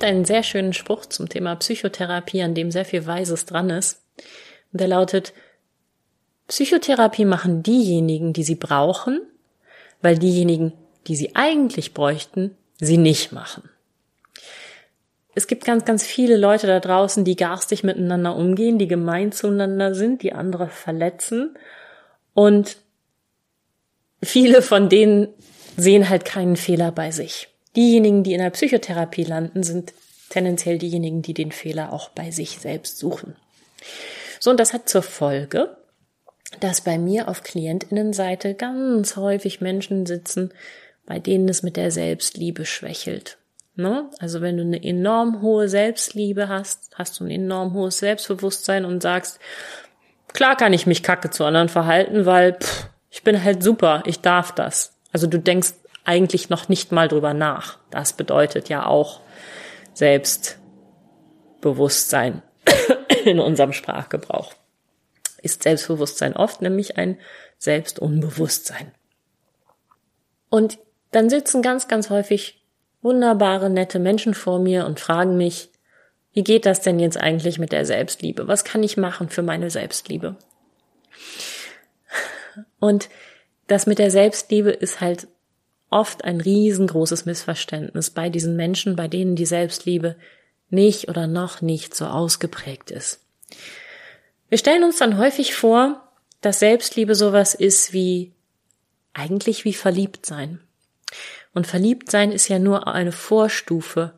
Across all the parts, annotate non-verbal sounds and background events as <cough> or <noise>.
Gibt einen sehr schönen Spruch zum Thema Psychotherapie, an dem sehr viel Weises dran ist. Und der lautet, Psychotherapie machen diejenigen, die sie brauchen, weil diejenigen, die sie eigentlich bräuchten, sie nicht machen. Es gibt ganz, ganz viele Leute da draußen, die garstig miteinander umgehen, die gemein zueinander sind, die andere verletzen. Und viele von denen sehen halt keinen Fehler bei sich. Diejenigen, die in der Psychotherapie landen, sind tendenziell diejenigen, die den Fehler auch bei sich selbst suchen. So, und das hat zur Folge, dass bei mir auf Klientinnenseite ganz häufig Menschen sitzen, bei denen es mit der Selbstliebe schwächelt. Ne? Also wenn du eine enorm hohe Selbstliebe hast, hast du ein enorm hohes Selbstbewusstsein und sagst, klar kann ich mich kacke zu anderen verhalten, weil pff, ich bin halt super, ich darf das. Also du denkst eigentlich noch nicht mal drüber nach. Das bedeutet ja auch Selbstbewusstsein <coughs> in unserem Sprachgebrauch. Ist Selbstbewusstsein oft nämlich ein Selbstunbewusstsein. Und dann sitzen ganz, ganz häufig wunderbare, nette Menschen vor mir und fragen mich, wie geht das denn jetzt eigentlich mit der Selbstliebe? Was kann ich machen für meine Selbstliebe? Und das mit der Selbstliebe ist halt oft ein riesengroßes Missverständnis bei diesen Menschen, bei denen die Selbstliebe nicht oder noch nicht so ausgeprägt ist. Wir stellen uns dann häufig vor, dass Selbstliebe sowas ist wie eigentlich wie verliebt sein. Und verliebt sein ist ja nur eine Vorstufe,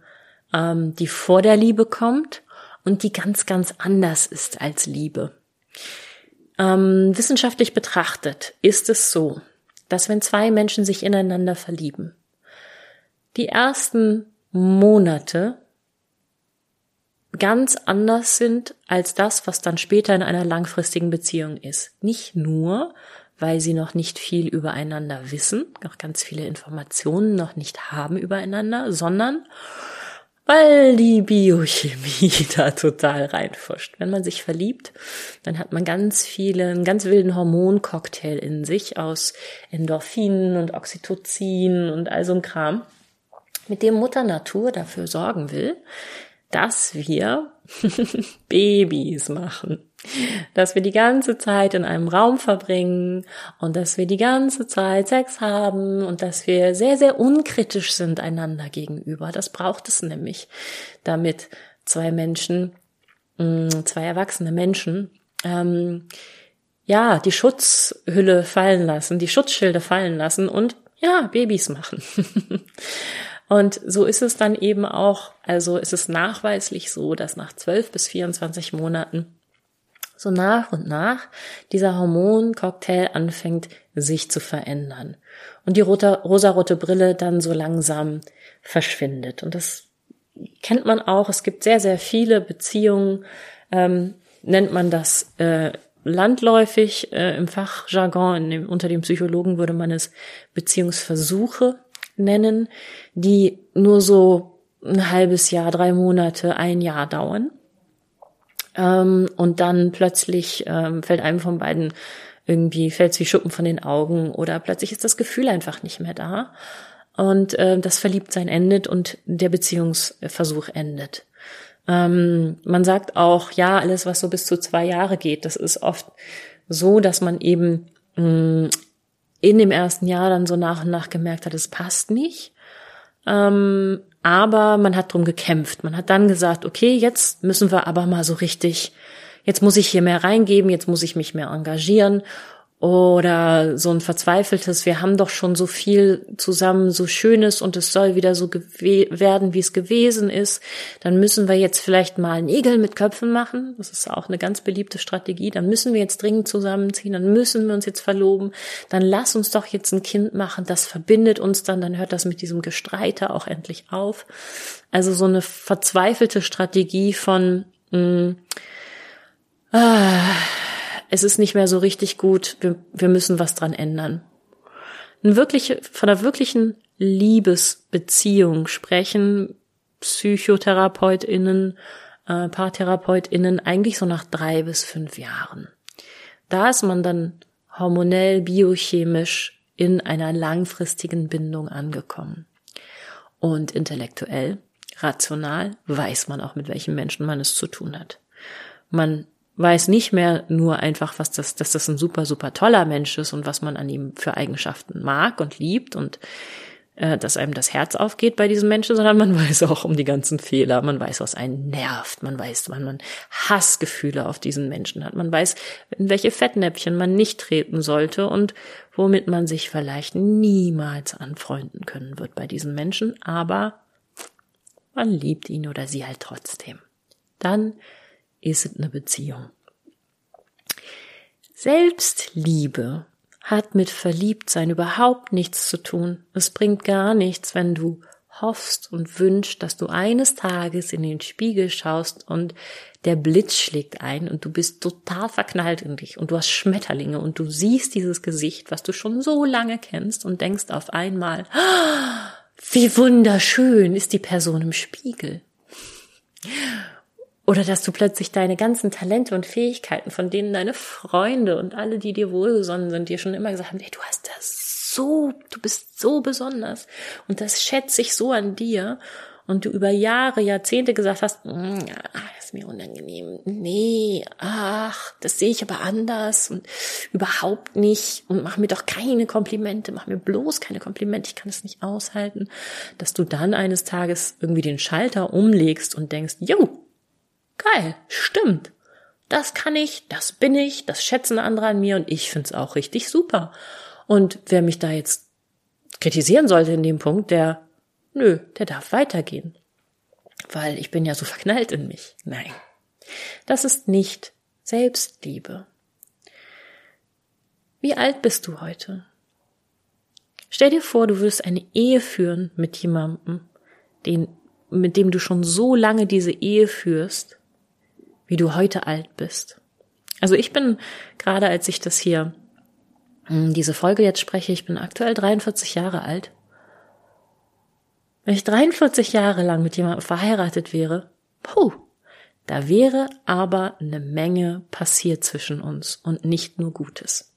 ähm, die vor der Liebe kommt und die ganz, ganz anders ist als Liebe. Ähm, wissenschaftlich betrachtet ist es so, dass wenn zwei Menschen sich ineinander verlieben, die ersten Monate ganz anders sind als das, was dann später in einer langfristigen Beziehung ist. Nicht nur, weil sie noch nicht viel übereinander wissen, noch ganz viele Informationen noch nicht haben übereinander, sondern weil die Biochemie <laughs> da total reinfuscht. Wenn man sich verliebt, dann hat man ganz viele, einen ganz wilden Hormoncocktail in sich aus Endorphinen und Oxytocin und all so ein Kram, mit dem Mutter Natur dafür sorgen will, dass wir <laughs> Babys machen. Dass wir die ganze Zeit in einem Raum verbringen und dass wir die ganze Zeit Sex haben und dass wir sehr, sehr unkritisch sind einander gegenüber. Das braucht es nämlich, damit zwei Menschen, mm, zwei erwachsene Menschen, ähm, ja, die Schutzhülle fallen lassen, die Schutzschilde fallen lassen und ja, Babys machen. <laughs> Und so ist es dann eben auch, also ist es nachweislich so, dass nach 12 bis 24 Monaten so nach und nach dieser Hormoncocktail anfängt, sich zu verändern. Und die rote, rosarote Brille dann so langsam verschwindet. Und das kennt man auch. Es gibt sehr, sehr viele Beziehungen, ähm, nennt man das äh, landläufig. Äh, Im Fachjargon, dem, unter den Psychologen würde man es Beziehungsversuche nennen, die nur so ein halbes Jahr, drei Monate, ein Jahr dauern. Ähm, und dann plötzlich ähm, fällt einem von beiden irgendwie, fällt wie Schuppen von den Augen oder plötzlich ist das Gefühl einfach nicht mehr da. Und äh, das Verliebtsein endet und der Beziehungsversuch endet. Ähm, man sagt auch, ja, alles, was so bis zu zwei Jahre geht, das ist oft so, dass man eben mh, in dem ersten Jahr dann so nach und nach gemerkt hat, es passt nicht. Ähm, aber man hat drum gekämpft. Man hat dann gesagt, okay, jetzt müssen wir aber mal so richtig, jetzt muss ich hier mehr reingeben, jetzt muss ich mich mehr engagieren. Oder so ein verzweifeltes, wir haben doch schon so viel zusammen, so Schönes und es soll wieder so werden, wie es gewesen ist, dann müssen wir jetzt vielleicht mal Nägel mit Köpfen machen. Das ist auch eine ganz beliebte Strategie. Dann müssen wir jetzt dringend zusammenziehen, dann müssen wir uns jetzt verloben, dann lass uns doch jetzt ein Kind machen, das verbindet uns dann, dann hört das mit diesem Gestreite auch endlich auf. Also so eine verzweifelte Strategie von mh, mm, es ist nicht mehr so richtig gut, wir, wir müssen was dran ändern. Ein wirkliche, von einer wirklichen Liebesbeziehung sprechen PsychotherapeutInnen, äh, PaartherapeutInnen eigentlich so nach drei bis fünf Jahren. Da ist man dann hormonell, biochemisch in einer langfristigen Bindung angekommen. Und intellektuell, rational weiß man auch, mit welchen Menschen man es zu tun hat. Man weiß nicht mehr nur einfach, was das, dass das ein super, super toller Mensch ist und was man an ihm für Eigenschaften mag und liebt und äh, dass einem das Herz aufgeht bei diesem Menschen, sondern man <laughs> weiß auch um die ganzen Fehler, man weiß, was einen nervt, man weiß, wann man Hassgefühle auf diesen Menschen hat, man weiß, in welche Fettnäpfchen man nicht treten sollte und womit man sich vielleicht niemals anfreunden können wird bei diesen Menschen, aber man liebt ihn oder sie halt trotzdem. Dann ist es eine Beziehung. Selbstliebe hat mit Verliebtsein überhaupt nichts zu tun. Es bringt gar nichts, wenn du hoffst und wünschst, dass du eines Tages in den Spiegel schaust und der Blitz schlägt ein und du bist total verknallt in dich und du hast Schmetterlinge und du siehst dieses Gesicht, was du schon so lange kennst und denkst auf einmal, wie wunderschön ist die Person im Spiegel. Oder dass du plötzlich deine ganzen Talente und Fähigkeiten, von denen deine Freunde und alle, die dir wohlgesonnen sind, dir schon immer gesagt haben, hey, du hast das so, du bist so besonders. Und das schätze ich so an dir. Und du über Jahre, Jahrzehnte gesagt hast, mm, das ist mir unangenehm, nee, ach, das sehe ich aber anders und überhaupt nicht. Und mach mir doch keine Komplimente, mach mir bloß keine Komplimente, ich kann es nicht aushalten, dass du dann eines Tages irgendwie den Schalter umlegst und denkst, jo, geil, stimmt. Das kann ich, das bin ich, das schätzen andere an mir und ich find's auch richtig super. Und wer mich da jetzt kritisieren sollte in dem Punkt, der, nö, der darf weitergehen. Weil ich bin ja so <laughs> verknallt in mich. Nein. Das ist nicht Selbstliebe. Wie alt bist du heute? Stell dir vor, du würdest eine Ehe führen mit jemandem, den, mit dem du schon so lange diese Ehe führst wie du heute alt bist. Also ich bin gerade, als ich das hier, hm, diese Folge jetzt spreche, ich bin aktuell 43 Jahre alt. Wenn ich 43 Jahre lang mit jemandem verheiratet wäre, puh, da wäre aber eine Menge passiert zwischen uns und nicht nur Gutes.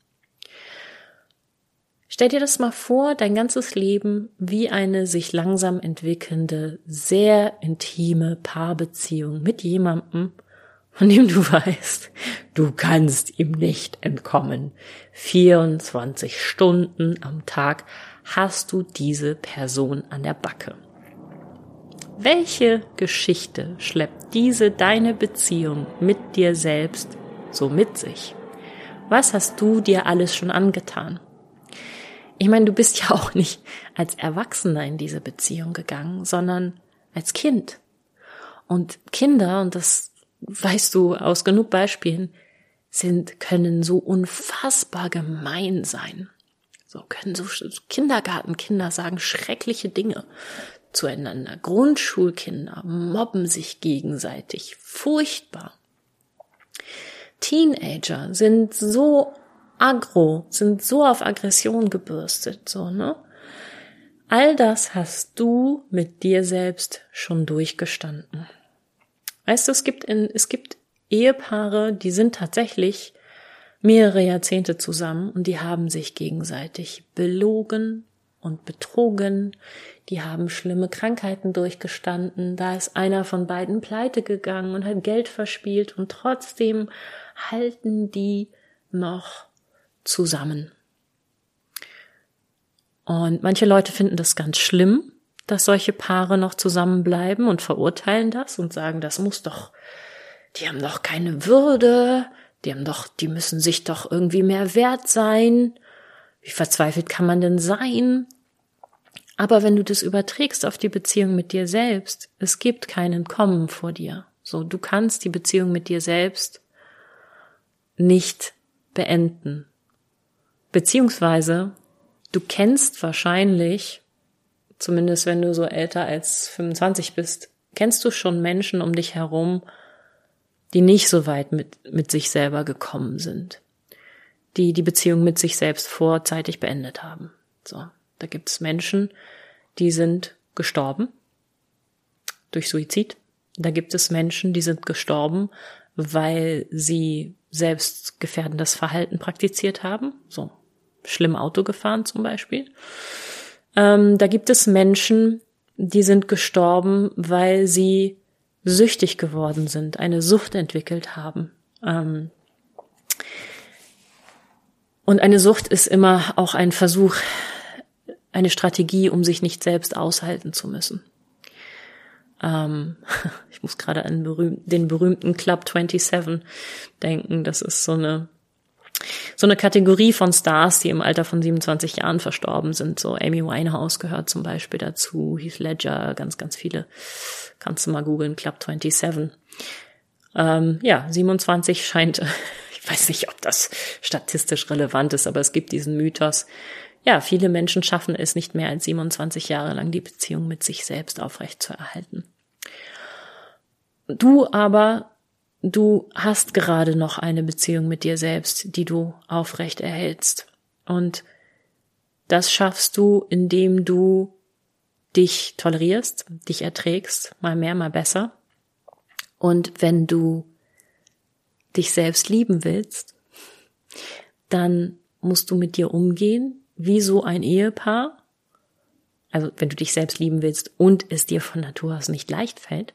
Stell dir das mal vor, dein ganzes Leben wie eine sich langsam entwickelnde, sehr intime Paarbeziehung mit jemandem, von dem du weißt, du kannst ihm nicht entkommen. 24 Stunden am Tag hast du diese Person an der Backe. Welche Geschichte schleppt diese deine Beziehung mit dir selbst so mit sich? Was hast du dir alles schon angetan? Ich meine, du bist ja auch nicht als Erwachsener in diese Beziehung gegangen, sondern als Kind. Und Kinder, und das weißt du aus genug Beispielen, sind, können so unfassbar gemein sein. So können so Kindergartenkinder sagen schreckliche Dinge zueinander. Grundschulkinder mobben sich gegenseitig. Furchtbar. Teenager sind so aggro, sind so auf Aggression gebürstet, so, ne? All das hast du mit dir selbst schon durchgestanden. Weißt du, es gibt in, es gibt Ehepaare, die sind tatsächlich mehrere Jahrzehnte zusammen und die haben sich gegenseitig belogen und betrogen. Die haben schlimme Krankheiten durchgestanden. Da ist einer von beiden pleite gegangen und hat Geld verspielt und trotzdem halten die noch zusammen. Und manche Leute finden das ganz schlimm, dass solche Paare noch zusammenbleiben und verurteilen das und sagen, das muss doch, die haben doch keine Würde, die haben doch, die müssen sich doch irgendwie mehr wert sein. Wie verzweifelt kann man denn sein? Aber wenn du das überträgst auf die Beziehung mit dir selbst, es gibt keinen Kommen vor dir. So, du kannst die Beziehung mit dir selbst nicht beenden. Beziehungsweise, du kennst wahrscheinlich, zumindest wenn du so älter als 25 bist, kennst du schon Menschen um dich herum, die nicht so weit mit, mit sich selber gekommen sind, die die Beziehung mit sich selbst vorzeitig beendet haben. So, da gibt es Menschen, die sind gestorben durch Suizid. Da gibt es Menschen, die sind gestorben, weil sie selbst gefährdendes Verhalten praktiziert haben, so schlimm Auto gefahren zum Beispiel. Ähm, da gibt es Menschen, die sind gestorben, weil sie süchtig geworden sind, eine Sucht entwickelt haben. Ähm, und eine Sucht ist immer auch ein Versuch, eine Strategie, um sich nicht selbst aushalten zu müssen. Ähm, <laughs> ich muss gerade an den berühmten Club 27 denken. Das ist so eine so eine Kategorie von Stars, die im Alter von 27 Jahren verstorben sind. So Amy Winehouse gehört zum Beispiel dazu, Heath Ledger, ganz, ganz viele. Kannst du mal googeln, Club 27. Ähm, ja, 27 scheint, <laughs> ich weiß nicht, ob das statistisch relevant ist, aber es gibt diesen Mythos. Ja, viele Menschen schaffen es nicht mehr als 27 Jahre lang die Beziehung mit sich selbst aufrecht zu erhalten. Du aber du hast gerade noch eine Beziehung mit dir selbst, die du aufrecht erhältst. Und das schaffst du, indem du dich tolerierst, dich erträgst, mal mehr, mal besser. Und wenn du dich selbst lieben willst, dann musst du mit dir umgehen, wie so ein Ehepaar. Also wenn du dich selbst lieben willst und es dir von Natur aus nicht leicht fällt,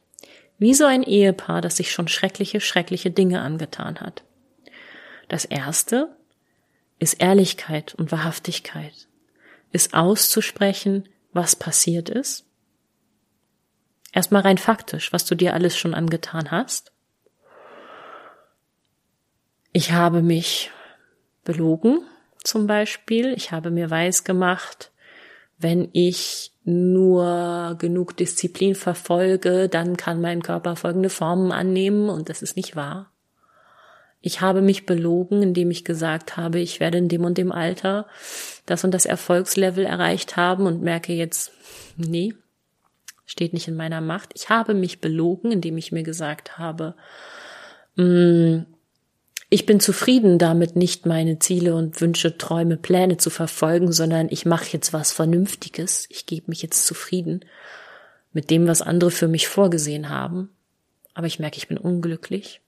wie so ein Ehepaar, das sich schon schreckliche, schreckliche Dinge angetan hat. Das erste ist Ehrlichkeit und Wahrhaftigkeit, ist auszusprechen, was passiert ist. Erstmal rein faktisch, was du dir alles schon angetan hast. Ich habe mich belogen, zum Beispiel. Ich habe mir weiß gemacht, wenn ich nur genug Disziplin verfolge, dann kann mein Körper folgende Formen annehmen und das ist nicht wahr. Ich habe mich belogen, indem ich gesagt habe, ich werde in dem und dem Alter das und das Erfolgslevel erreicht haben und merke jetzt, nee, steht nicht in meiner Macht. Ich habe mich belogen, indem ich mir gesagt habe, mh, mm, ich bin zufrieden damit, nicht meine Ziele und Wünsche, Träume, Pläne zu verfolgen, sondern ich mache jetzt was Vernünftiges. Ich gebe mich jetzt zufrieden mit dem, was andere für mich vorgesehen haben. Aber ich merke, ich bin unglücklich.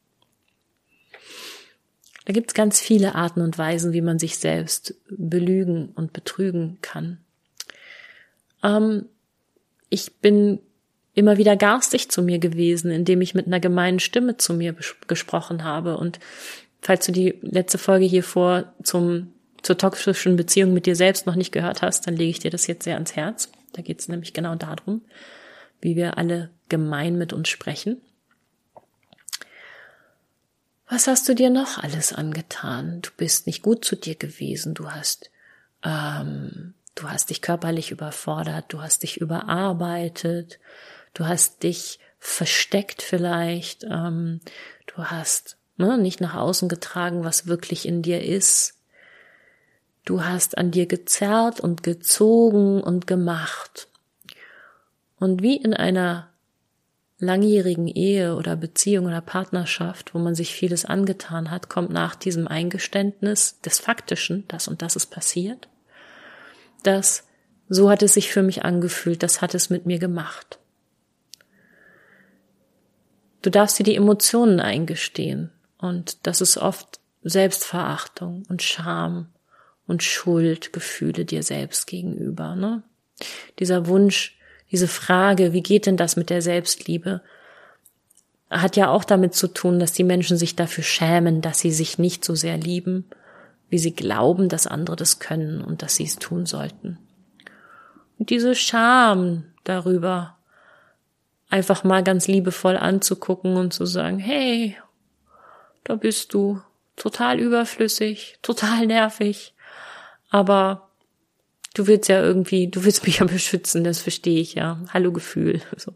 Da gibt es ganz viele Arten und Weisen, wie man sich selbst belügen und betrügen kann. Ähm, ich bin immer wieder garstig zu mir gewesen, indem ich mit einer gemeinen Stimme zu mir gesprochen habe und falls du die letzte Folge hier vor zum, zur toxischen Beziehung mit dir selbst noch nicht gehört hast, dann lege ich dir das jetzt sehr ans Herz. Da geht es nämlich genau darum, wie wir alle gemein mit uns sprechen. Was hast du dir noch alles angetan? Du bist nicht gut zu dir gewesen. Du hast, ähm, du hast dich körperlich überfordert. Du hast dich überarbeitet. Du hast dich versteckt vielleicht. Ähm, du hast ne, nicht nach außen getragen, was wirklich in dir ist. Du hast an dir gezerrt und gezogen und gemacht. Und wie in einer langjährigen Ehe oder Beziehung oder Partnerschaft, wo man sich vieles angetan hat, kommt nach diesem Eingeständnis des Faktischen, das und das ist passiert, dass so hat es sich für mich angefühlt, das hat es mit mir gemacht. Du darfst dir die Emotionen eingestehen. Und das ist oft Selbstverachtung und Scham und Schuldgefühle dir selbst gegenüber. Ne? Dieser Wunsch, diese Frage, wie geht denn das mit der Selbstliebe, hat ja auch damit zu tun, dass die Menschen sich dafür schämen, dass sie sich nicht so sehr lieben, wie sie glauben, dass andere das können und dass sie es tun sollten. Und diese Scham darüber einfach mal ganz liebevoll anzugucken und zu sagen, hey, da bist du, total überflüssig, total nervig, aber du willst ja irgendwie, du willst mich ja beschützen, das verstehe ich ja. Hallo Gefühl. <laughs> So.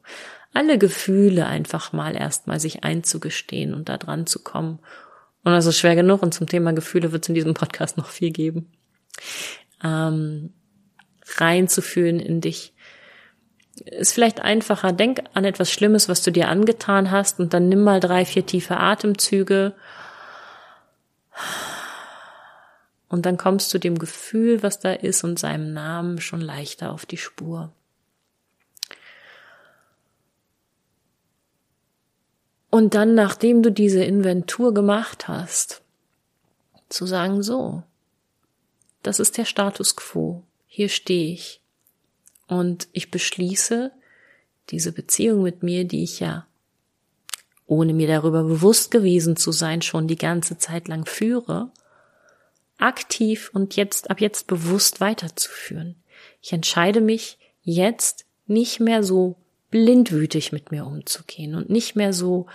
Alle Gefühle einfach mal erstmal sich einzugestehen und da dran zu kommen. Und das ist schwer genug und zum Thema Gefühle wird es in diesem Podcast noch viel geben. Ähm, reinzufühlen in dich. Ist vielleicht einfacher. Denk an etwas Schlimmes, was du dir angetan hast und dann nimm mal drei, vier tiefe Atemzüge und dann kommst du dem Gefühl, was da ist und seinem Namen schon leichter auf die Spur. Und dann, nachdem du diese Inventur gemacht hast, zu sagen, so, das ist der Status quo, hier stehe ich. Und ich beschließe, diese Beziehung mit mir, die ich ja, ohne mir darüber bewusst gewesen zu sein, schon die ganze Zeit lang führe, aktiv und jetzt, ab jetzt bewusst weiterzuführen. Ich entscheide mich jetzt nicht mehr so blindwütig mit mir umzugehen und nicht mehr so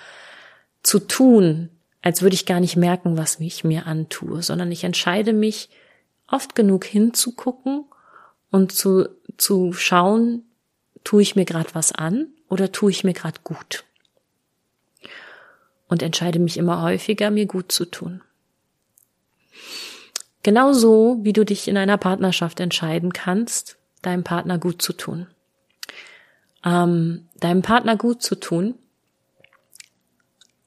zu tun, als würde ich gar nicht merken, was ich mir antue, sondern ich entscheide mich oft genug hinzugucken und zu, zu schauen, tue ich mir gerade was an oder tue ich mir gerade gut. Und entscheide mich immer häufiger, mir gut zu tun. Genauso wie du dich in einer Partnerschaft entscheiden kannst, deinem Partner gut zu tun. Ähm, deinem Partner gut zu tun,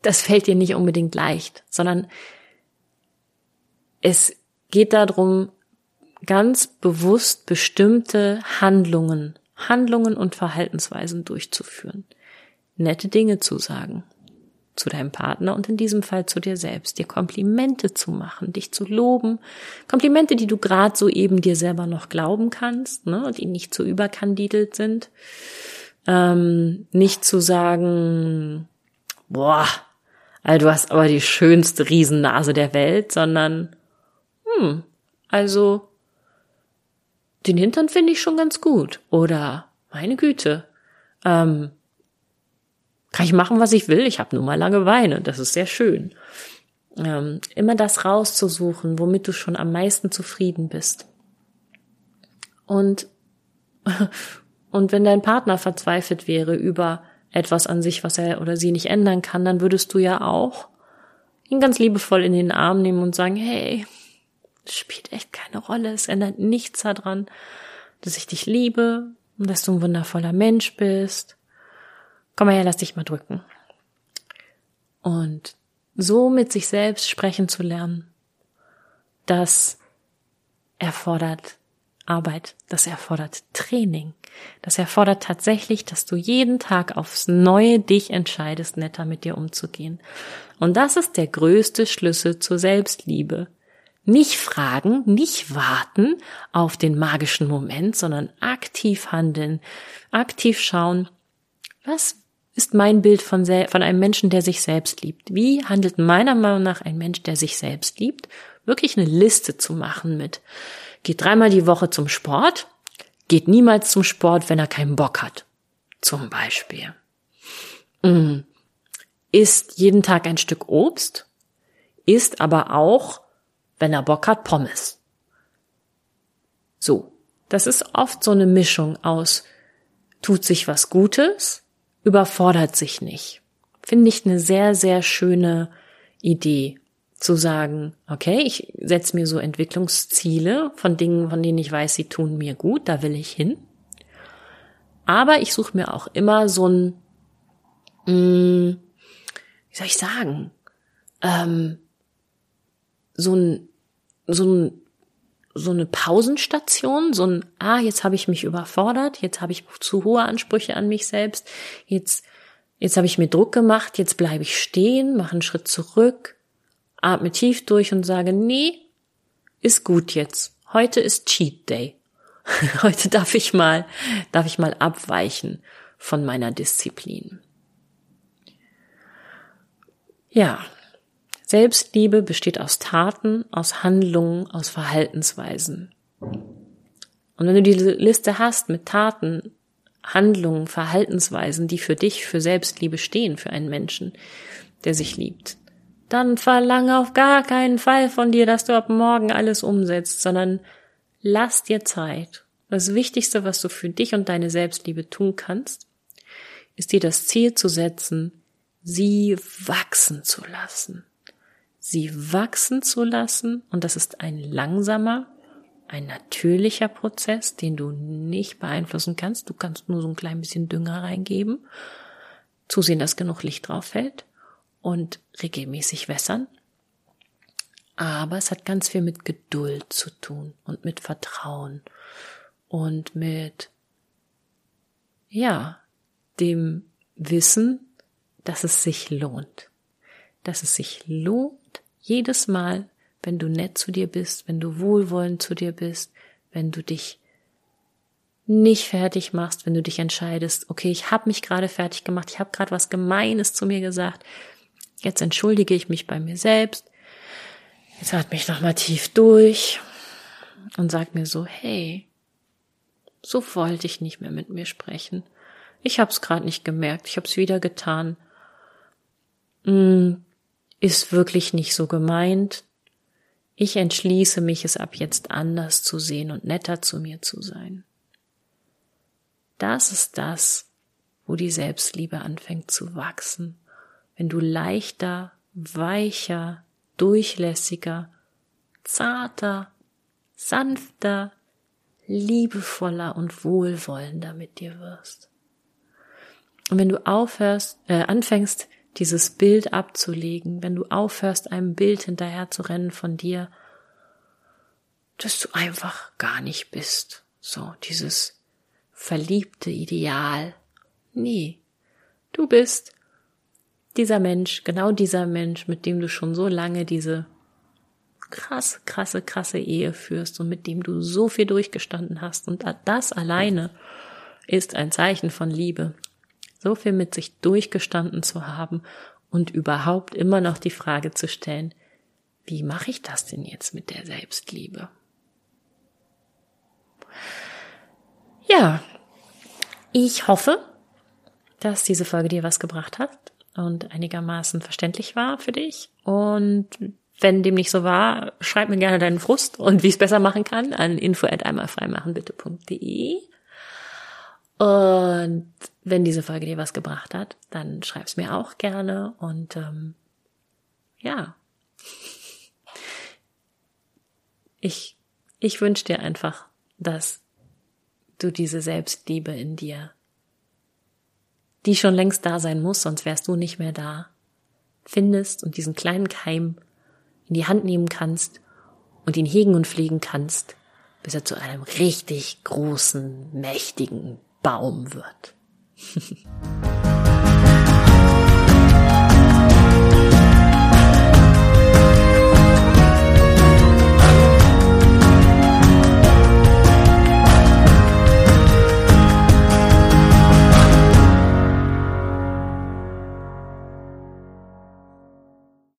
das fällt dir nicht unbedingt leicht, sondern es geht darum, ganz bewusst bestimmte Handlungen, Handlungen und Verhaltensweisen durchzuführen, nette Dinge zu sagen, zu deinem Partner und in diesem Fall zu dir selbst, dir Komplimente zu machen, dich zu loben, Komplimente, die du gerade so eben dir selber noch glauben kannst, ne, die nicht so überkandidelt sind, ähm, nicht zu sagen, boah, also du hast aber die schönste Riesennase der Welt, sondern, hm, also den Hintern finde ich schon ganz gut oder meine Güte, ähm, kann ich machen, was ich will. Ich habe nur mal lange Weine. Das ist sehr schön. Ähm, immer das rauszusuchen, womit du schon am meisten zufrieden bist. Und, <laughs> und wenn dein Partner verzweifelt wäre über etwas an sich, was er oder sie nicht ändern kann, dann würdest du ja auch ihn ganz liebevoll in den Arm nehmen und sagen, hey, das spielt echt keine Rolle. Es ändert nichts daran, dass ich dich liebe und dass du ein wundervoller Mensch bist komm mal her, lass dich mal drücken. Und so mit sich selbst sprechen zu lernen, das erfordert Arbeit, das erfordert Training, das erfordert tatsächlich, dass du jeden Tag aufs Neue dich entscheidest, netter mit dir umzugehen. Und das ist der größte Schlüssel zur Selbstliebe. Nicht fragen, nicht warten auf den magischen Moment, sondern aktiv handeln, aktiv schauen, was ist mein Bild von, von einem Menschen, der sich selbst liebt. Wie handelt meiner Meinung nach ein Mensch, der sich selbst liebt? Wirklich eine Liste zu machen mit, geht dreimal die Woche zum Sport, geht niemals zum Sport, wenn er keinen Bock hat. Zum Beispiel. Mm. Isst jeden Tag ein Stück Obst, isst aber auch, wenn er Bock hat, Pommes. So. Das ist oft so eine Mischung aus, tut sich was Gutes, überfordert sich nicht. Finde ich eine sehr, sehr schöne Idee zu sagen, okay, ich setze mir so Entwicklungsziele von Dingen, von denen ich weiß, sie tun mir gut, da will ich hin. Aber ich suche mir auch immer so ein, mh, hm, wie soll ich sagen, ähm, so ein, so ein so eine Pausenstation, so ein, ah, jetzt habe ich mich überfordert, jetzt habe ich zu hohe Ansprüche an mich selbst, jetzt, jetzt habe ich mir Druck gemacht, jetzt bleibe ich stehen, mache einen Schritt zurück, atme tief durch und sage, nee, ist gut jetzt. Heute ist Cheat Day. <laughs> Heute darf ich mal, darf ich mal abweichen von meiner Disziplin. Ja, Selbstliebe besteht aus Taten, aus Handlungen, aus Verhaltensweisen. Und wenn du diese Liste hast mit Taten, Handlungen, Verhaltensweisen, die für dich für Selbstliebe stehen, für einen Menschen, der sich liebt, dann verlange auf gar keinen Fall von dir, dass du ab morgen alles umsetzt, sondern lass dir Zeit. Das Wichtigste, was du für dich und deine Selbstliebe tun kannst, ist dir das Ziel zu setzen, sie wachsen zu lassen. Sie wachsen zu lassen und das ist ein langsamer, ein natürlicher Prozess, den du nicht beeinflussen kannst. Du kannst nur so ein klein bisschen Dünger reingeben, zusehen, dass genug Licht drauf fällt und regelmäßig wässern. Aber es hat ganz viel mit Geduld zu tun und mit Vertrauen und mit, ja, dem Wissen, dass es sich lohnt. Dass es sich lohnt, jedes Mal, wenn du nett zu dir bist, wenn du wohlwollend zu dir bist, wenn du dich nicht fertig machst, wenn du dich entscheidest, okay, ich habe mich gerade fertig gemacht, ich habe gerade was Gemeines zu mir gesagt, jetzt entschuldige ich mich bei mir selbst, jetzt atme mich nochmal tief durch und sag mir so, hey, so wollte ich nicht mehr mit mir sprechen. Ich hab's gerade nicht gemerkt, ich hab's wieder getan. Hm, ist wirklich nicht so gemeint. Ich entschließe mich, es ab jetzt anders zu sehen und netter zu mir zu sein. Das ist das, wo die Selbstliebe anfängt zu wachsen, wenn du leichter, weicher, durchlässiger, zarter, sanfter, liebevoller und wohlwollender mit dir wirst. Und wenn du aufhörst, äh, anfängst, dieses Bild abzulegen, wenn du aufhörst, einem Bild hinterher zu rennen von dir, dass du einfach gar nicht bist. So, dieses verliebte Ideal. Nee, du bist dieser Mensch, genau dieser Mensch, mit dem du schon so lange diese krasse, krasse, krasse Ehe führst und mit dem du so viel durchgestanden hast. Und das alleine ist ein Zeichen von Liebe so viel mit sich durchgestanden zu haben und überhaupt immer noch die Frage zu stellen, wie mache ich das denn jetzt mit der Selbstliebe? Ja, ich hoffe, dass diese Folge dir was gebracht hat und einigermaßen verständlich war für dich. Und wenn dem nicht so war, schreib mir gerne deinen Frust und wie ich es besser machen kann an info at einmalfreimachenbitte.de. Und wenn diese Folge dir was gebracht hat, dann schreib's mir auch gerne und ähm, ja. Ich, ich wünsche dir einfach, dass du diese Selbstliebe in dir, die schon längst da sein muss, sonst wärst du nicht mehr da, findest und diesen kleinen Keim in die Hand nehmen kannst und ihn hegen und pflegen kannst, bis er zu einem richtig großen, mächtigen Baum wird. <laughs>